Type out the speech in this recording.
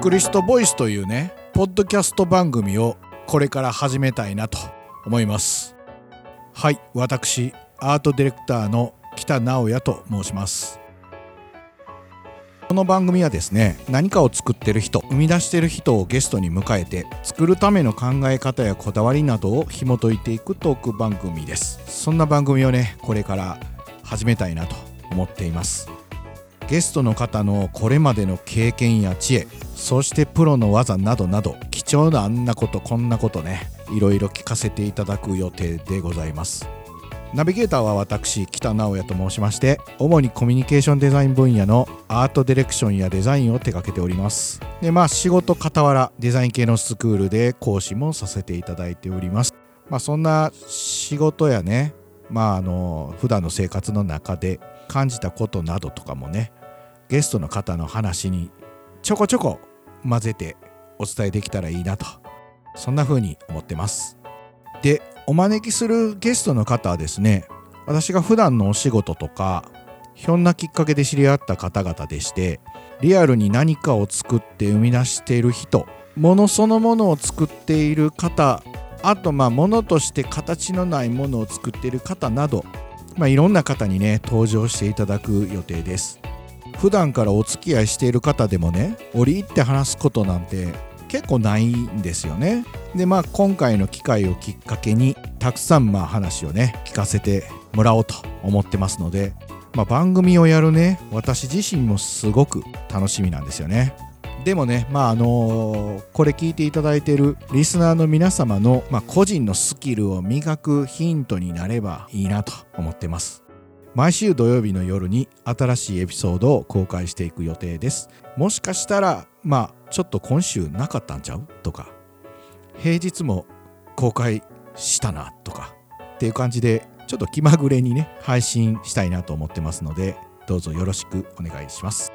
クリストボイスというねポッドキャスト番組をこれから始めたいなと思います。はい私アートディレクターの北直也と申します。この番組はですね何かを作ってる人生み出してる人をゲストに迎えて作るための考え方やこだわりなどを紐解いていくトーク番組です。そんな番組をねこれから始めたいなと思っています。ゲストの方のこれまでの経験や知恵そしてプロの技などなど貴重なあんなことこんなことねいろいろ聞かせていただく予定でございます。ナビゲーターは私北直也と申しまして主にコミュニケーションデザイン分野のアートディレクションやデザインを手掛けております。でまあ仕事傍らデザイン系のスクールで講師もさせていただいております。まあそんな仕事やねまああの普段の生活の中で感じたことなどとかもねゲストの方の話にちょこちょこ混ぜてお伝えできたらいいなと。そんな風に思ってます。でお招きするゲストの方はですね私が普段のお仕事とかひょんなきっかけで知り合った方々でしてリアルに何かを作って生み出している人ものそのものを作っている方あとまあものとして形のないものを作っている方など、まあ、いろんな方にね登場していただく予定です。普段からお付き合いしている方でもね折り入って話すことなんて結構ないんですよね。でまあ今回の機会をきっかけにたくさんまあ話をね聞かせてもらおうと思ってますので、まあ、番組をやるね私自身もすごく楽しみなんですよね。でもねまああのーこれ聞いていただいているリスナーの皆様の、まあ、個人のスキルを磨くヒントになればいいなと思ってます。毎週土曜日の夜に新しいエピソードを公開していく予定です。もしかしたらまあちょっと今週なかったんちゃう？とか。平日も公開したな？とか。っていう感じでちょっと気まぐれにね配信したいなと思ってますのでどうぞよろしくお願いします。